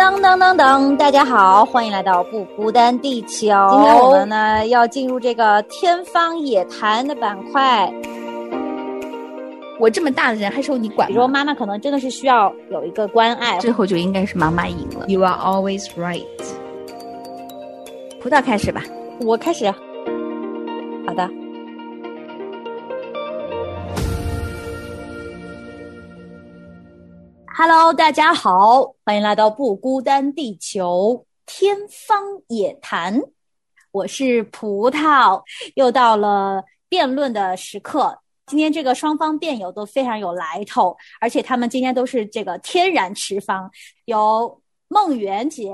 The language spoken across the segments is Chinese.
当当当当！大家好，欢迎来到不孤单地球。今天我们呢要进入这个天方夜谭的板块。我这么大的人还受你管？比如说妈妈可能真的是需要有一个关爱，最后就应该是妈妈赢了。You are always right。葡萄开始吧，我开始。好的。Hello，大家好，欢迎来到不孤单地球天方夜谭。我是葡萄，又到了辩论的时刻。今天这个双方辩友都非常有来头，而且他们今天都是这个天然持方。有梦圆姐，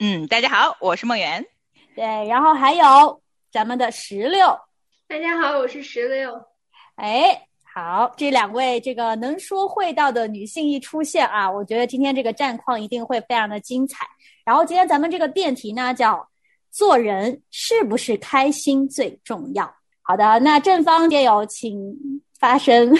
嗯，大家好，我是梦圆。对，然后还有咱们的石榴，大家好，我是石榴。哎。好，这两位这个能说会道的女性一出现啊，我觉得今天这个战况一定会非常的精彩。然后今天咱们这个辩题呢叫“做人是不是开心最重要”。好的，那正方辩友请发声。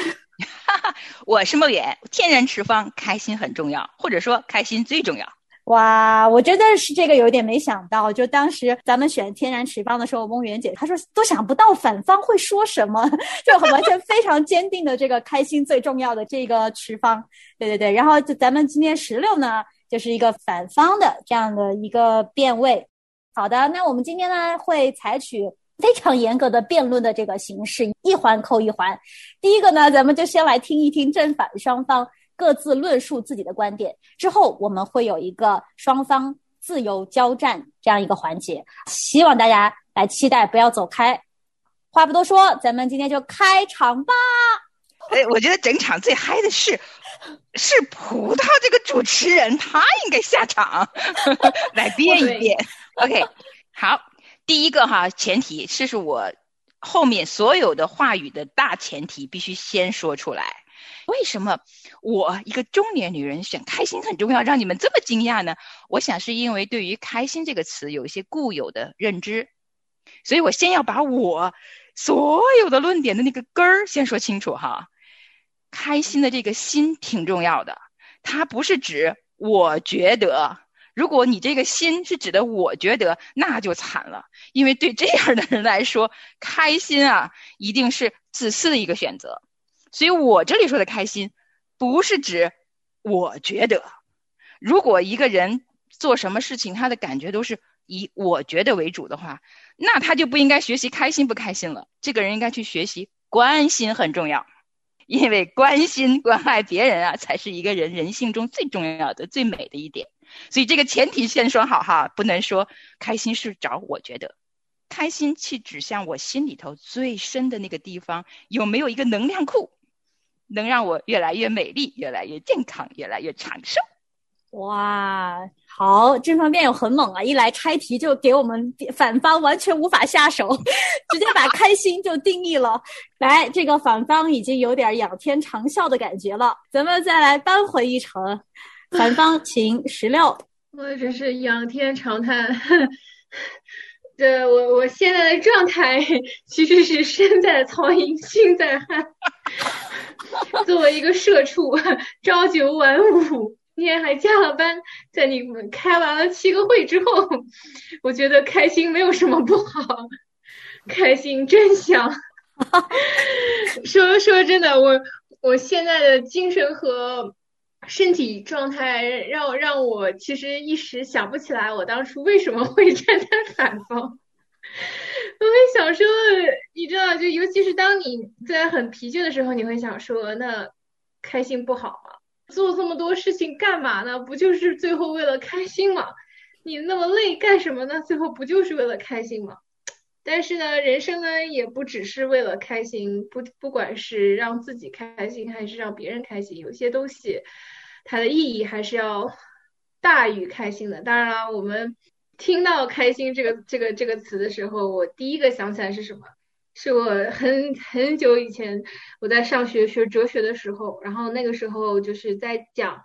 我是梦远，天然持方，开心很重要，或者说开心最重要。哇，我真的是这个有点没想到，就当时咱们选天然持方的时候，翁媛姐她说都想不到反方会说什么，就很完全非常坚定的这个开心最重要的这个持方，对对对。然后就咱们今天十六呢，就是一个反方的这样的一个辩位。好的，那我们今天呢会采取非常严格的辩论的这个形式，一环扣一环。第一个呢，咱们就先来听一听正反双方。各自论述自己的观点之后，我们会有一个双方自由交战这样一个环节，希望大家来期待，不要走开。话不多说，咱们今天就开场吧。哎，我觉得整场最嗨的是是葡萄这个主持人，他应该下场 来变一变。OK，好，第一个哈前提，这是我后面所有的话语的大前提，必须先说出来。为什么我一个中年女人选开心很重要，让你们这么惊讶呢？我想是因为对于“开心”这个词有一些固有的认知，所以我先要把我所有的论点的那个根儿先说清楚哈。开心的这个心挺重要的，它不是指我觉得，如果你这个心是指的我觉得，那就惨了，因为对这样的人来说，开心啊一定是自私的一个选择。所以我这里说的开心，不是指我觉得，如果一个人做什么事情，他的感觉都是以我觉得为主的话，那他就不应该学习开心不开心了。这个人应该去学习关心很重要，因为关心关爱别人啊，才是一个人人性中最重要的、最美的一点。所以这个前提先说好哈，不能说开心是找我觉得，开心去指向我心里头最深的那个地方，有没有一个能量库？能让我越来越美丽，越来越健康，越来越长寿。哇，好，正方面又很猛啊！一来拆题就给我们反方完全无法下手，直接把开心就定义了。来，这个反方已经有点仰天长啸的感觉了，咱们再来扳回一城。反方，请十六。我只是仰天长叹。对我，我现在的状态其实是身在曹营心在汉。作为一个社畜，朝九晚五，今天还加了班，在你们开完了七个会之后，我觉得开心没有什么不好，开心真香。说说真的，我我现在的精神和身体状态让让我其实一时想不起来我当初为什么会站在反方。我会想说，你知道，就尤其是当你在很疲倦的时候，你会想说，那开心不好吗？做这么多事情干嘛呢？不就是最后为了开心吗？你那么累干什么呢？最后不就是为了开心吗？但是呢，人生呢也不只是为了开心，不不管是让自己开心还是让别人开心，有些东西它的意义还是要大于开心的。当然了，我们。听到“开心”这个这个这个词的时候，我第一个想起来是什么？是我很很久以前我在上学学哲学的时候，然后那个时候就是在讲，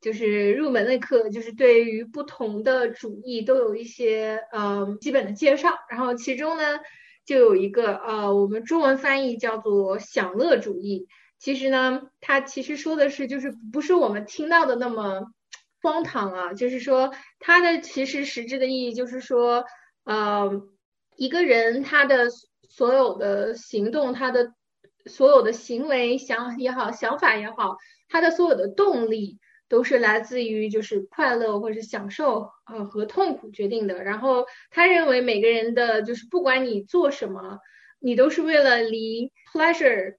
就是入门的课，就是对于不同的主义都有一些呃基本的介绍，然后其中呢就有一个呃我们中文翻译叫做享乐主义，其实呢它其实说的是就是不是我们听到的那么。荒唐啊！就是说，它的其实实质的意义就是说，呃，一个人他的所有的行动，他的所有的行为想也好，想法也好，他的所有的动力都是来自于就是快乐或者享受啊和痛苦决定的。然后他认为每个人的就是不管你做什么，你都是为了离 pleasure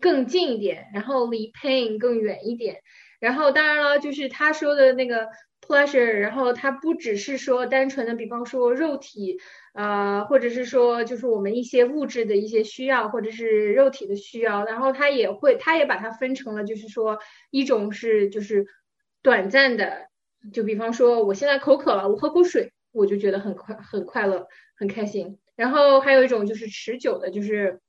更近一点，然后离 pain 更远一点。然后当然了，就是他说的那个 pleasure，然后他不只是说单纯的，比方说肉体，呃，或者是说就是我们一些物质的一些需要，或者是肉体的需要，然后他也会，他也把它分成了，就是说一种是就是短暂的，就比方说我现在口渴了，我喝口水，我就觉得很快很快乐很开心。然后还有一种就是持久的，就是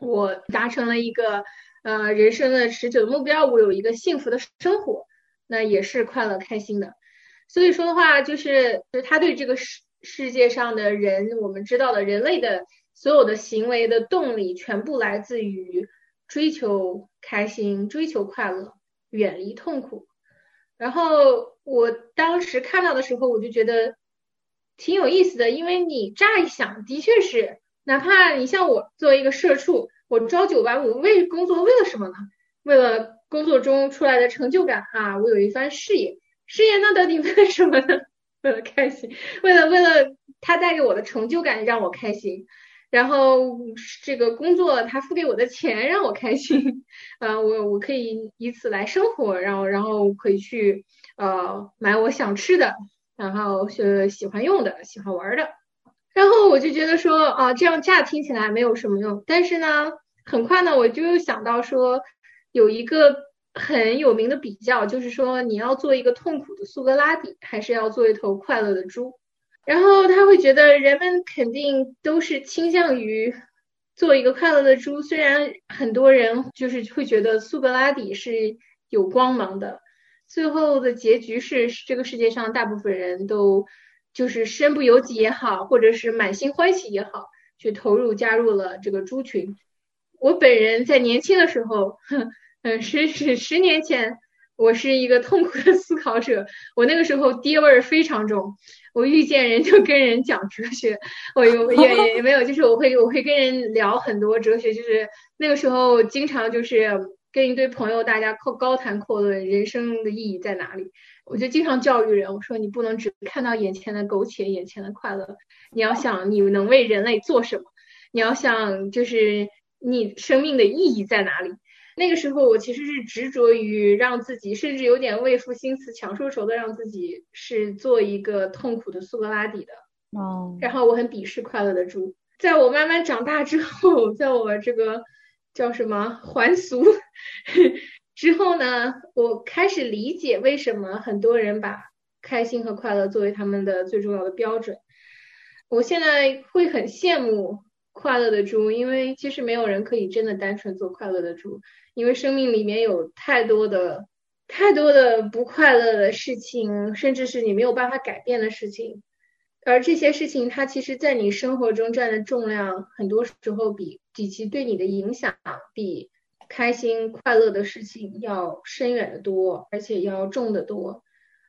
我达成了一个。呃，人生的持久的目标，我有一个幸福的生活，那也是快乐开心的。所以说的话，就是就是他对这个世世界上的人，我们知道的人类的所有的行为的动力，全部来自于追求开心、追求快乐、远离痛苦。然后我当时看到的时候，我就觉得挺有意思的，因为你乍一想，的确是，哪怕你像我作为一个社畜。我朝九晚五为工作为了什么呢？为了工作中出来的成就感啊！我有一番事业，事业那到底 为了什么呢？为了开心，为了为了他带给我的成就感让我开心，然后这个工作他付给我的钱让我开心，呃，我我可以以此来生活，然后然后可以去呃买我想吃的，然后是喜欢用的，喜欢玩的。然后我就觉得说啊，这样乍听起来没有什么用，但是呢，很快呢，我就又想到说，有一个很有名的比较，就是说你要做一个痛苦的苏格拉底，还是要做一头快乐的猪？然后他会觉得人们肯定都是倾向于做一个快乐的猪，虽然很多人就是会觉得苏格拉底是有光芒的，最后的结局是这个世界上大部分人都。就是身不由己也好，或者是满心欢喜也好，去投入加入了这个猪群。我本人在年轻的时候，嗯，十十十年前，我是一个痛苦的思考者。我那个时候爹味儿非常重，我遇见人就跟人讲哲学，我有也也没有，就是我会我会跟人聊很多哲学，就是那个时候经常就是跟一堆朋友大家高高谈阔论人生的意义在哪里。我就经常教育人，我说你不能只看到眼前的苟且，眼前的快乐，你要想你能为人类做什么，你要想就是你生命的意义在哪里。那个时候我其实是执着于让自己，甚至有点为赋新词强说愁的让自己是做一个痛苦的苏格拉底的。哦。然后我很鄙视快乐的猪。在我慢慢长大之后，在我这个叫什么还俗。之后呢，我开始理解为什么很多人把开心和快乐作为他们的最重要的标准。我现在会很羡慕快乐的猪，因为其实没有人可以真的单纯做快乐的猪，因为生命里面有太多的、太多的不快乐的事情，甚至是你没有办法改变的事情。而这些事情，它其实在你生活中占的重量，很多时候比比其对你的影响比。开心快乐的事情要深远的多，而且要重的多。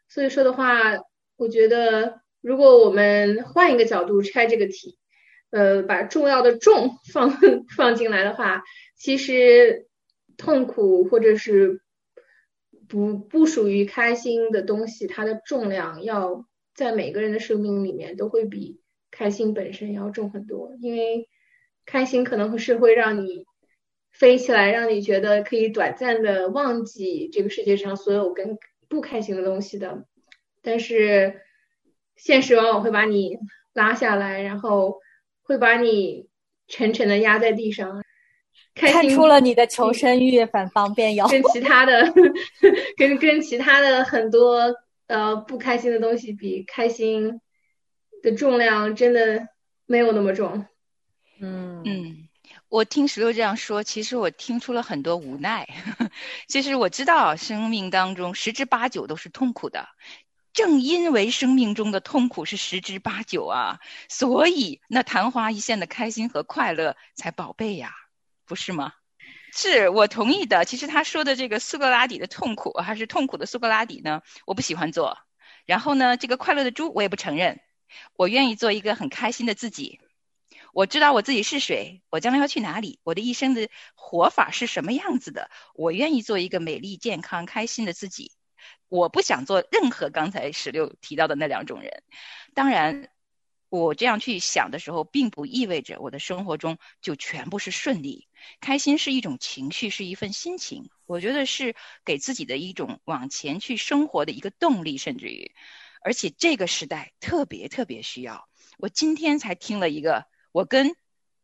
所以说的话，我觉得如果我们换一个角度拆这个题，呃，把重要的重放 放进来的话，其实痛苦或者是不不属于开心的东西，它的重量要在每个人的生命里面都会比开心本身要重很多，因为开心可能是会让你。飞起来，让你觉得可以短暂的忘记这个世界上所有跟不开心的东西的，但是现实往往会把你拉下来，然后会把你沉沉的压在地上。开看出了你的求生欲，反方便有。跟其他的，跟跟其他的很多呃不开心的东西比，开心的重量真的没有那么重。嗯嗯。我听石榴这样说，其实我听出了很多无奈。其实我知道，生命当中十之八九都是痛苦的。正因为生命中的痛苦是十之八九啊，所以那昙花一现的开心和快乐才宝贝呀，不是吗？是我同意的。其实他说的这个苏格拉底的痛苦，还是痛苦的苏格拉底呢？我不喜欢做。然后呢，这个快乐的猪我也不承认。我愿意做一个很开心的自己。我知道我自己是谁，我将来要去哪里，我的一生的活法是什么样子的。我愿意做一个美丽、健康、开心的自己。我不想做任何刚才十六提到的那两种人。当然。我这样去想的时候，并不意味着我的生活中就全部是顺利。开心是一种情绪，是一份心情。我觉得是给自己的一种往前去生活的一个动力，甚至于，而且这个时代特别特别需要。我今天才听了一个，我跟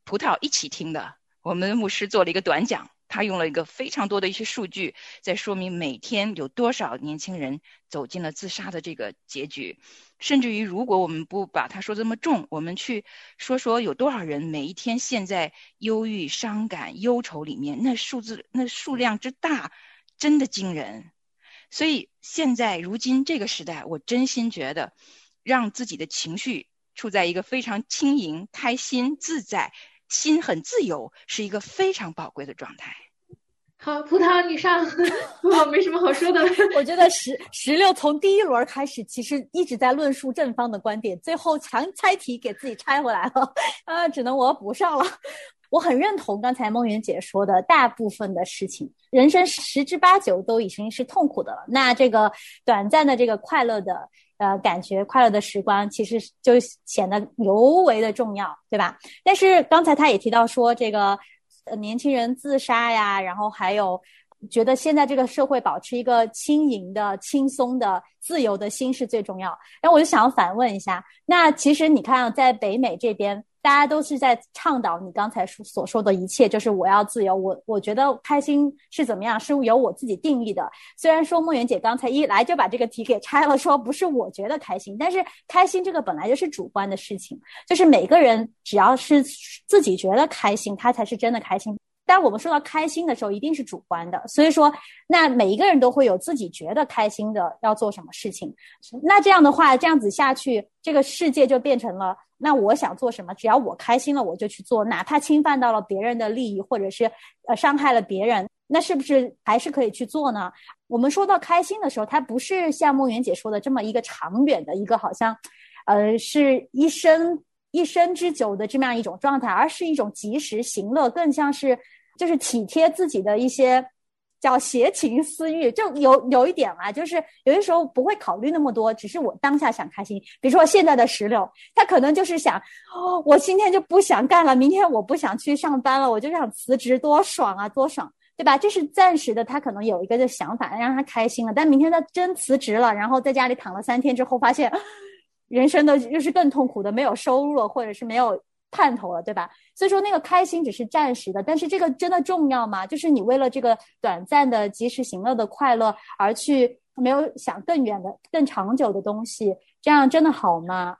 葡萄一起听的，我们牧师做了一个短讲。他用了一个非常多的一些数据，在说明每天有多少年轻人走进了自杀的这个结局，甚至于如果我们不把他说这么重，我们去说说有多少人每一天陷在忧郁、伤感、忧愁里面，那数字、那数量之大，真的惊人。所以现在如今这个时代，我真心觉得，让自己的情绪处在一个非常轻盈、开心、自在。心很自由，是一个非常宝贵的状态。好，葡萄你上，我没什么好说的。我觉得十十六从第一轮开始，其实一直在论述正方的观点，最后强拆题给自己拆回来了，啊，只能我补上了。我很认同刚才梦圆姐说的，大部分的事情，人生十之八九都已经是痛苦的了。那这个短暂的这个快乐的。呃，感觉快乐的时光其实就显得尤为的重要，对吧？但是刚才他也提到说，这个呃年轻人自杀呀，然后还有觉得现在这个社会保持一个轻盈的、轻松的、自由的心是最重要。然后我就想要反问一下，那其实你看，在北美这边。大家都是在倡导你刚才说所说的一切，就是我要自由，我我觉得开心是怎么样，是由我自己定义的。虽然说梦圆姐刚才一来就把这个题给拆了，说不是我觉得开心，但是开心这个本来就是主观的事情，就是每个人只要是自己觉得开心，他才是真的开心。但我们说到开心的时候，一定是主观的，所以说，那每一个人都会有自己觉得开心的要做什么事情。那这样的话，这样子下去，这个世界就变成了，那我想做什么，只要我开心了，我就去做，哪怕侵犯到了别人的利益，或者是呃伤害了别人，那是不是还是可以去做呢？我们说到开心的时候，它不是像梦圆姐说的这么一个长远的一个，好像，呃，是一生一生之久的这么样一种状态，而是一种及时行乐，更像是。就是体贴自己的一些叫邪情私欲，就有有一点啊，就是有些时候不会考虑那么多，只是我当下想开心。比如说现在的石榴，他可能就是想，哦，我今天就不想干了，明天我不想去上班了，我就想辞职，多爽啊，多爽，对吧？这是暂时的，他可能有一个的想法让他开心了，但明天他真辞职了，然后在家里躺了三天之后，发现人生的又是更痛苦的，没有收入了，或者是没有。盼头了，对吧？所以说那个开心只是暂时的，但是这个真的重要吗？就是你为了这个短暂的及时行乐的快乐而去没有想更远的、更长久的东西，这样真的好吗？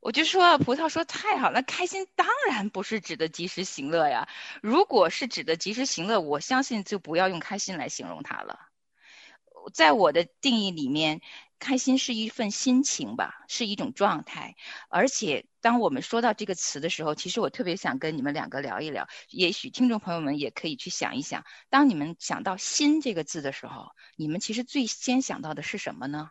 我就说葡萄说太好了，开心当然不是指的及时行乐呀。如果是指的及时行乐，我相信就不要用开心来形容它了。在我的定义里面。开心是一份心情吧，是一种状态。而且，当我们说到这个词的时候，其实我特别想跟你们两个聊一聊。也许听众朋友们也可以去想一想，当你们想到“心”这个字的时候，你们其实最先想到的是什么呢？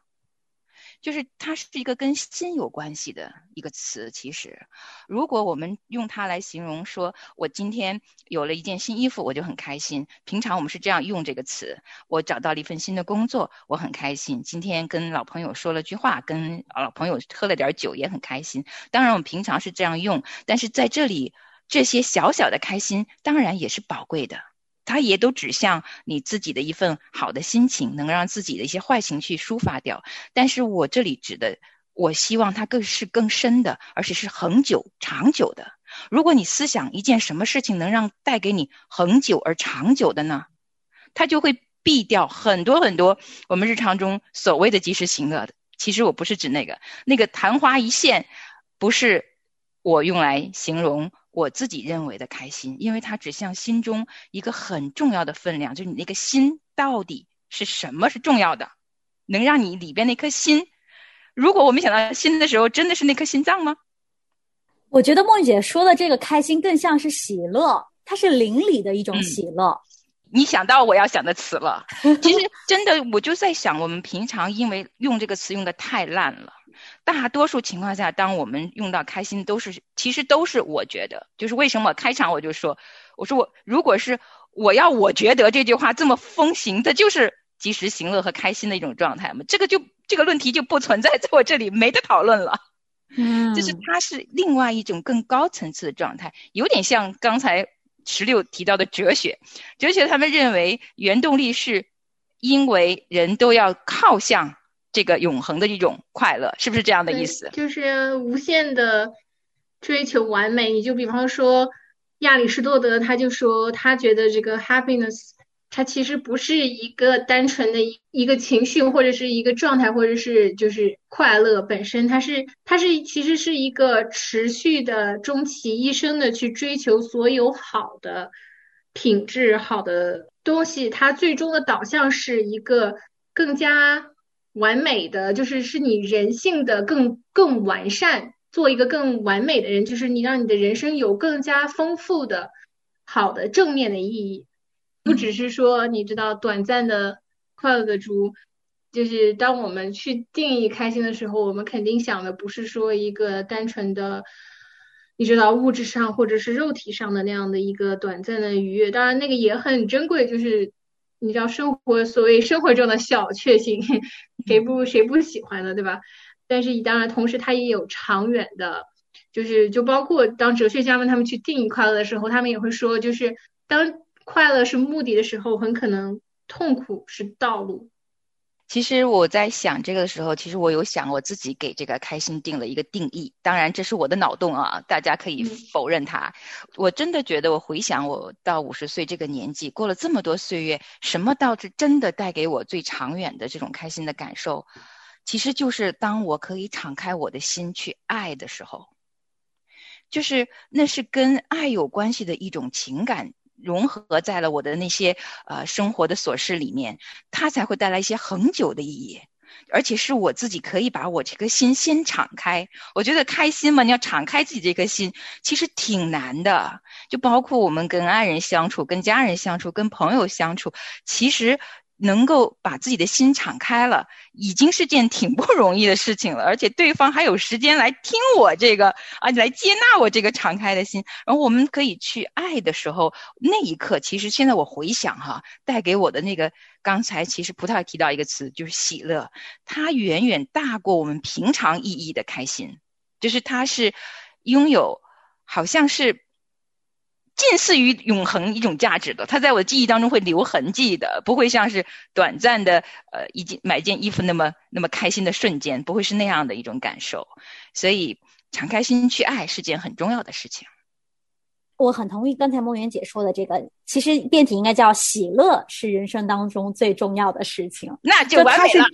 就是它是一个跟心有关系的一个词。其实，如果我们用它来形容，说我今天有了一件新衣服，我就很开心。平常我们是这样用这个词。我找到了一份新的工作，我很开心。今天跟老朋友说了句话，跟老朋友喝了点酒，也很开心。当然，我们平常是这样用，但是在这里，这些小小的开心，当然也是宝贵的。它也都指向你自己的一份好的心情，能让自己的一些坏情绪抒发掉。但是我这里指的，我希望它更是更深的，而且是恒久、长久的。如果你思想一件什么事情能让带给你恒久而长久的呢？它就会避掉很多很多我们日常中所谓的及时行乐的。其实我不是指那个，那个昙花一现，不是我用来形容。我自己认为的开心，因为它指向心中一个很重要的分量，就是你那个心到底是什么是重要的，能让你里边那颗心。如果我没想到心的时候，真的是那颗心脏吗？我觉得梦姐说的这个开心更像是喜乐，它是邻里的一种喜乐。你想到我要想的词了。其实真的，我就在想，我们平常因为用这个词用的太烂了。大多数情况下，当我们用到开心，都是其实都是我觉得，就是为什么开场我就说，我说我如果是我要我觉得这句话这么风行，这就是及时行乐和开心的一种状态嘛。这个就这个论题就不存在在我这里，没得讨论了。嗯，就是它是另外一种更高层次的状态，有点像刚才十六提到的哲学。哲学他们认为原动力是因为人都要靠向这个永恒的一种快乐，是不是这样的意思？就是无限的追求完美。你就比方说亚里士多德，他就说他觉得这个 happiness。它其实不是一个单纯的一一个情绪，或者是一个状态，或者是就是快乐本身。它是它是其实是一个持续的、终其一生的去追求所有好的品质、好的东西。它最终的导向是一个更加完美的，就是是你人性的更更完善，做一个更完美的人，就是你让你的人生有更加丰富的、好的正面的意义。不只是说你知道短暂的快乐的猪，就是当我们去定义开心的时候，我们肯定想的不是说一个单纯的，你知道物质上或者是肉体上的那样的一个短暂的愉悦。当然那个也很珍贵，就是你知道生活所谓生活中的小确幸，谁不谁不喜欢的，对吧？但是当然同时它也有长远的，就是就包括当哲学家们他们去定义快乐的时候，他们也会说，就是当。快乐是目的的时候，很可能痛苦是道路。其实我在想这个的时候，其实我有想我自己给这个开心定了一个定义。当然，这是我的脑洞啊，大家可以否认它。我真的觉得，我回想我到五十岁这个年纪，过了这么多岁月，什么倒是真的带给我最长远的这种开心的感受？其实就是当我可以敞开我的心去爱的时候，就是那是跟爱有关系的一种情感。融合在了我的那些呃生活的琐事里面，它才会带来一些恒久的意义，而且是我自己可以把我这颗心先敞开。我觉得开心嘛，你要敞开自己这颗心，其实挺难的。就包括我们跟爱人相处、跟家人相处、跟朋友相处，其实。能够把自己的心敞开了，已经是件挺不容易的事情了。而且对方还有时间来听我这个啊，来接纳我这个敞开的心。然后我们可以去爱的时候，那一刻，其实现在我回想哈，带给我的那个，刚才其实葡萄提到一个词，就是喜乐，它远远大过我们平常意义的开心，就是它是拥有，好像是。近似于永恒一种价值的，它在我的记忆当中会留痕迹的，不会像是短暂的，呃，一件买件衣服那么那么开心的瞬间，不会是那样的一种感受。所以，敞开心去爱是件很重要的事情。我很同意刚才梦圆姐说的这个，其实辩题应该叫喜乐是人生当中最重要的事情，那就完美了。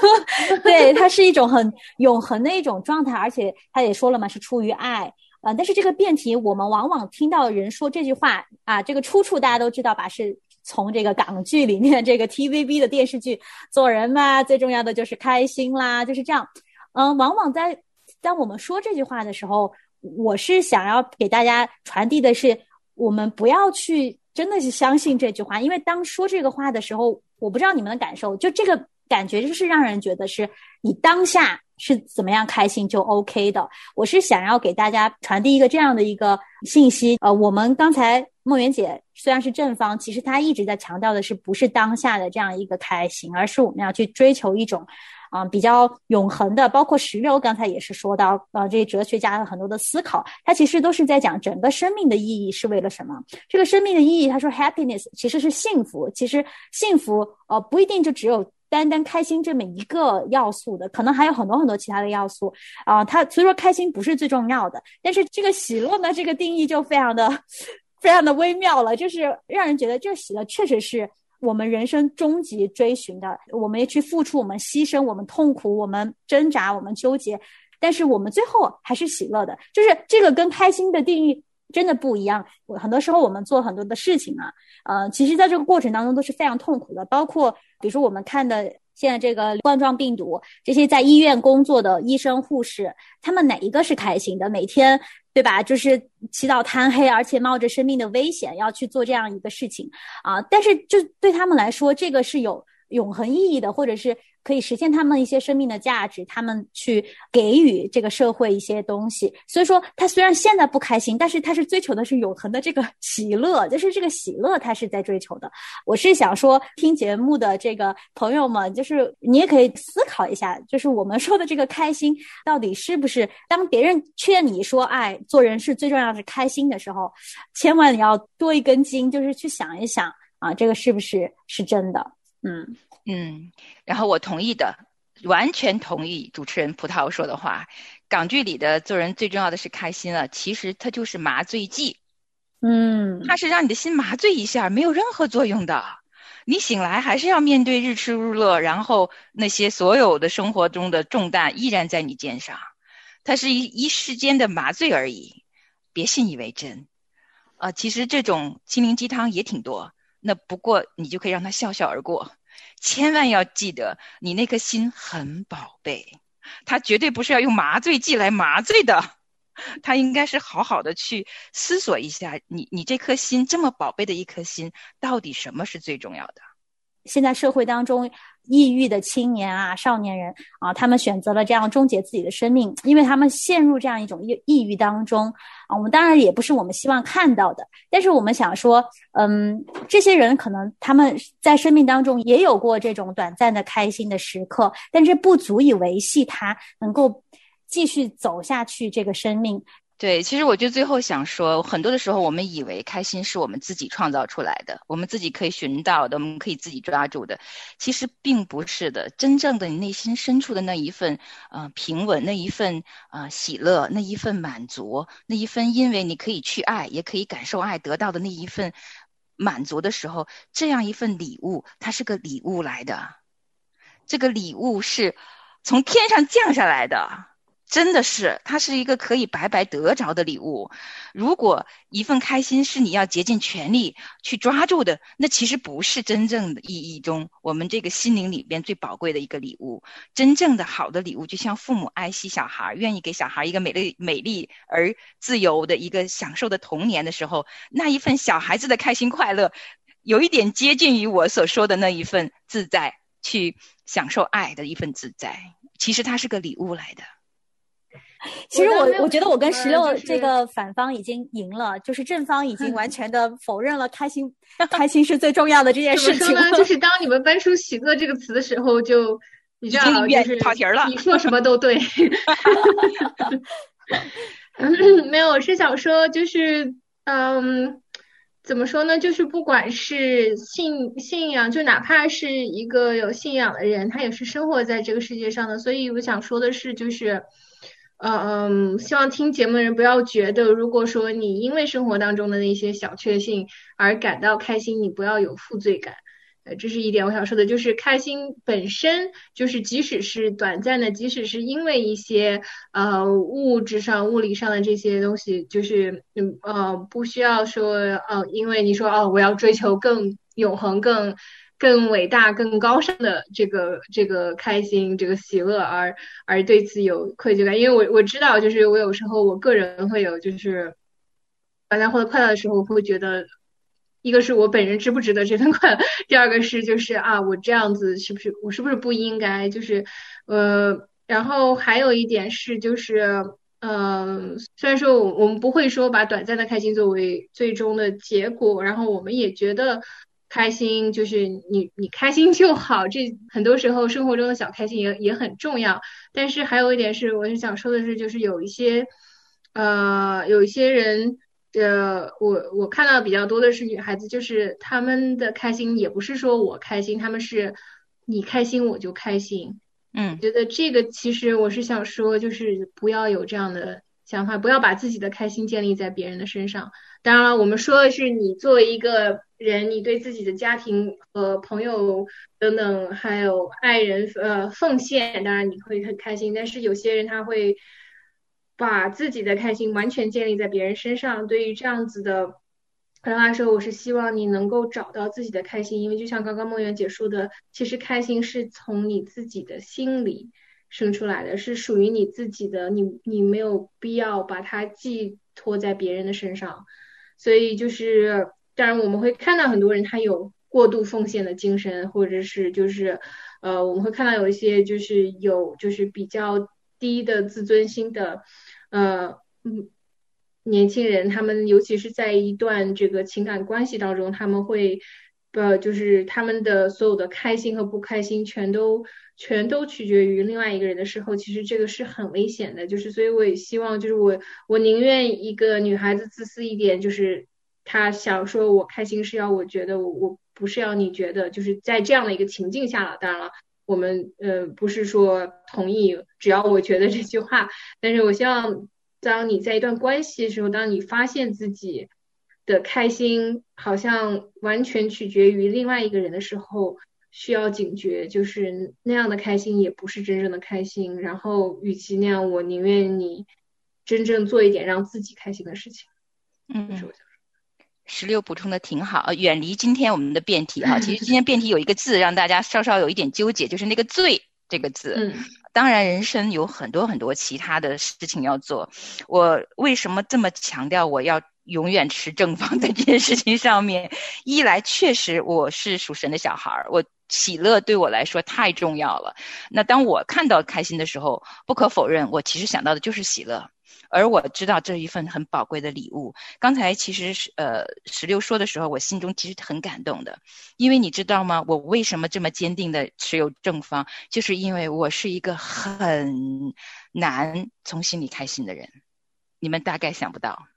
对，它是一种很永恒的一种状态，而且他也说了嘛，是出于爱。啊，但是这个辩题，我们往往听到人说这句话啊，这个出处大家都知道吧？是从这个港剧里面，这个 TVB 的电视剧，做人嘛，最重要的就是开心啦，就是这样。嗯，往往在当我们说这句话的时候，我是想要给大家传递的是，我们不要去真的是相信这句话，因为当说这个话的时候，我不知道你们的感受，就这个感觉就是让人觉得是你当下。是怎么样开心就 OK 的。我是想要给大家传递一个这样的一个信息。呃，我们刚才梦圆姐虽然是正方，其实她一直在强调的是不是当下的这样一个开心，而是我们要去追求一种啊比较永恒的。包括石榴刚才也是说到，呃，这些哲学家的很多的思考，他其实都是在讲整个生命的意义是为了什么。这个生命的意义，他说 happiness 其实是幸福。其实幸福呃不一定就只有。单单开心这么一个要素的，可能还有很多很多其他的要素啊。它所以说开心不是最重要的，但是这个喜乐呢，这个定义就非常的非常的微妙了，就是让人觉得这喜乐确实是我们人生终极追寻的。我们也去付出，我们牺牲，我们痛苦，我们挣扎，我们纠结，但是我们最后还是喜乐的。就是这个跟开心的定义真的不一样。很多时候我们做很多的事情啊，呃，其实在这个过程当中都是非常痛苦的，包括。比如说，我们看的现在这个冠状病毒，这些在医院工作的医生、护士，他们哪一个是开心的？每天对吧？就是起早贪黑，而且冒着生命的危险要去做这样一个事情啊！但是就对他们来说，这个是有永恒意义的，或者是。可以实现他们一些生命的价值，他们去给予这个社会一些东西。所以说，他虽然现在不开心，但是他是追求的是永恒的这个喜乐，就是这个喜乐，他是在追求的。我是想说，听节目的这个朋友们，就是你也可以思考一下，就是我们说的这个开心，到底是不是当别人劝你说，哎，做人是最重要是开心的时候，千万你要多一根筋，就是去想一想啊，这个是不是是真的？嗯。嗯，然后我同意的，完全同意主持人葡萄说的话。港剧里的做人最重要的是开心了，其实它就是麻醉剂。嗯，它是让你的心麻醉一下，没有任何作用的。你醒来还是要面对日出日落，然后那些所有的生活中的重担依然在你肩上。它是一一时间的麻醉而已，别信以为真。啊，其实这种心灵鸡汤也挺多，那不过你就可以让他笑笑而过。千万要记得，你那颗心很宝贝，他绝对不是要用麻醉剂来麻醉的，他应该是好好的去思索一下，你你这颗心这么宝贝的一颗心，到底什么是最重要的？现在社会当中。抑郁的青年啊，少年人啊，他们选择了这样终结自己的生命，因为他们陷入这样一种抑抑郁当中啊。我们当然也不是我们希望看到的，但是我们想说，嗯，这些人可能他们在生命当中也有过这种短暂的开心的时刻，但是不足以维系他能够继续走下去这个生命。对，其实我就最后想说，很多的时候我们以为开心是我们自己创造出来的，我们自己可以寻到的，我们可以自己抓住的，其实并不是的。真正的你内心深处的那一份，呃，平稳，那一份，呃，喜乐，那一份满足，那一份因为你可以去爱，也可以感受爱得到的那一份满足的时候，这样一份礼物，它是个礼物来的，这个礼物是从天上降下来的。真的是，它是一个可以白白得着的礼物。如果一份开心是你要竭尽全力去抓住的，那其实不是真正的意义中我们这个心灵里边最宝贵的一个礼物。真正的好的礼物，就像父母爱惜小孩，愿意给小孩一个美丽、美丽而自由的一个享受的童年的时候，那一份小孩子的开心快乐，有一点接近于我所说的那一份自在，去享受爱的一份自在。其实它是个礼物来的。其实我我觉得我跟石榴这个反方已经赢了，就是正方已经完 全的否认了开心，开心是最重要的这件事情。呢？就是当你们搬出“喜乐”这个词的时候，就你知道，就是跑题了。你说什么都对。没有，我是想说，就是嗯，怎么说呢？就是不管是信信仰，就哪怕是一个有信仰的人，他也是生活在这个世界上的。所以我想说的是，就是。嗯嗯，希望听节目的人不要觉得，如果说你因为生活当中的那些小确幸而感到开心，你不要有负罪感。呃，这是一点我想说的，就是开心本身就是即使是短暂的，即使是因为一些呃物质上、物理上的这些东西，就是嗯呃不需要说呃，因为你说哦，我要追求更永恒、更。更伟大、更高尚的这个这个开心、这个喜乐，而而对此有愧疚感。因为我我知道，就是我有时候我个人会有，就是大家获得快乐的时候，我会觉得，一个是我本人值不值得这份快乐，第二个是就是啊，我这样子是不是我是不是不应该？就是呃，然后还有一点是，就是嗯，虽然说我我们不会说把短暂的开心作为最终的结果，然后我们也觉得。开心就是你，你开心就好。这很多时候生活中的小开心也也很重要。但是还有一点是，我是想说的是，就是有一些，呃，有一些人，呃，我我看到比较多的是女孩子，就是她们的开心也不是说我开心，他们是你开心我就开心。嗯，觉得这个其实我是想说，就是不要有这样的想法，不要把自己的开心建立在别人的身上。当然了，我们说的是你作为一个人，你对自己的家庭和朋友等等，还有爱人呃奉献，当然你会很开心。但是有些人他会把自己的开心完全建立在别人身上。对于这样子的人来说，我是希望你能够找到自己的开心，因为就像刚刚梦圆姐说的，其实开心是从你自己的心里生出来的，是属于你自己的，你你没有必要把它寄托在别人的身上。所以就是，当然我们会看到很多人他有过度奉献的精神，或者是就是，呃，我们会看到有一些就是有就是比较低的自尊心的，呃，嗯，年轻人，他们尤其是在一段这个情感关系当中，他们会。呃，就是他们的所有的开心和不开心，全都全都取决于另外一个人的时候，其实这个是很危险的。就是，所以我也希望，就是我我宁愿一个女孩子自私一点，就是她想说我开心是要我觉得我我不是要你觉得，就是在这样的一个情境下了。当然了，我们呃不是说同意只要我觉得这句话，但是我希望当你在一段关系的时候，当你发现自己。的开心好像完全取决于另外一个人的时候，需要警觉，就是那样的开心也不是真正的开心。然后，与其那样，我宁愿你真正做一点让自己开心的事情。嗯，十六补充的挺好，远离今天我们的辩题哈。其实今天辩题有一个字让大家稍稍有一点纠结，就是那个“罪”这个字。嗯，当然，人生有很多很多其他的事情要做。我为什么这么强调我要？永远持正方在这件事情上面，一来确实我是属神的小孩儿，我喜乐对我来说太重要了。那当我看到开心的时候，不可否认，我其实想到的就是喜乐，而我知道这一份很宝贵的礼物。刚才其实是呃石榴说的时候，我心中其实很感动的，因为你知道吗？我为什么这么坚定的持有正方，就是因为我是一个很难从心里开心的人，你们大概想不到。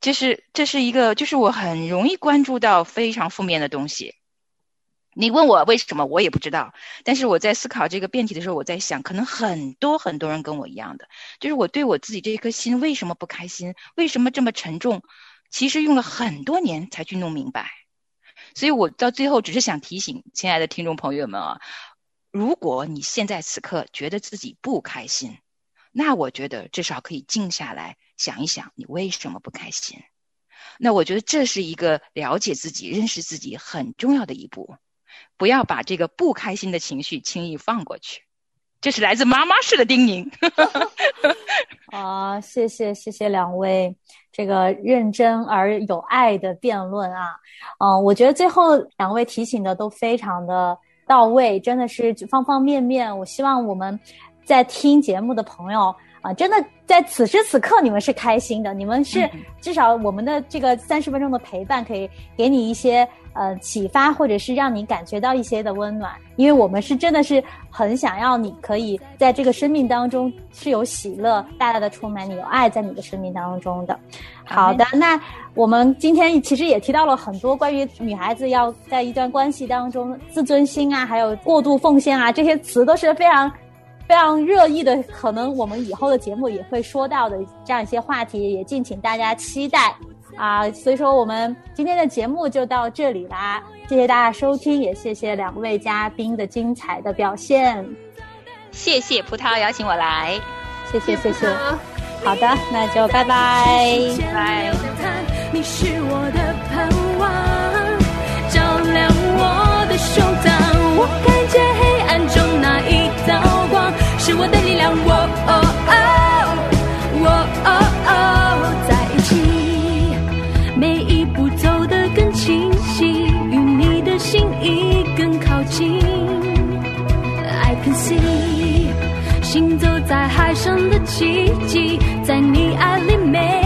就是这是一个，就是我很容易关注到非常负面的东西。你问我为什么，我也不知道。但是我在思考这个辩题的时候，我在想，可能很多很多人跟我一样的，就是我对我自己这一颗心为什么不开心，为什么这么沉重，其实用了很多年才去弄明白。所以我到最后只是想提醒亲爱的听众朋友们啊，如果你现在此刻觉得自己不开心，那我觉得至少可以静下来。想一想，你为什么不开心？那我觉得这是一个了解自己、认识自己很重要的一步。不要把这个不开心的情绪轻易放过去。这是来自妈妈式的叮咛。啊，谢谢谢谢两位这个认真而有爱的辩论啊。嗯，我觉得最后两位提醒的都非常的到位，真的是方方面面。我希望我们在听节目的朋友。啊，真的在此时此刻，你们是开心的。你们是至少我们的这个三十分钟的陪伴，可以给你一些呃启发，或者是让你感觉到一些的温暖。因为我们是真的是很想要你可以在这个生命当中是有喜乐，大大的充满你有爱在你的生命当中的。好的，那我们今天其实也提到了很多关于女孩子要在一段关系当中自尊心啊，还有过度奉献啊这些词都是非常。非常热议的，可能我们以后的节目也会说到的这样一些话题，也敬请大家期待啊！所以说，我们今天的节目就到这里啦，谢谢大家收听，也谢谢两位嘉宾的精彩的表现。谢谢葡萄邀请我来，谢谢谢谢。好的，那就拜拜拜。是我的力量，我哦哦，我哦哦，在一起，每一步走得更清晰，与你的心意更靠近。I can see，行走在海上的奇迹，在你爱里美。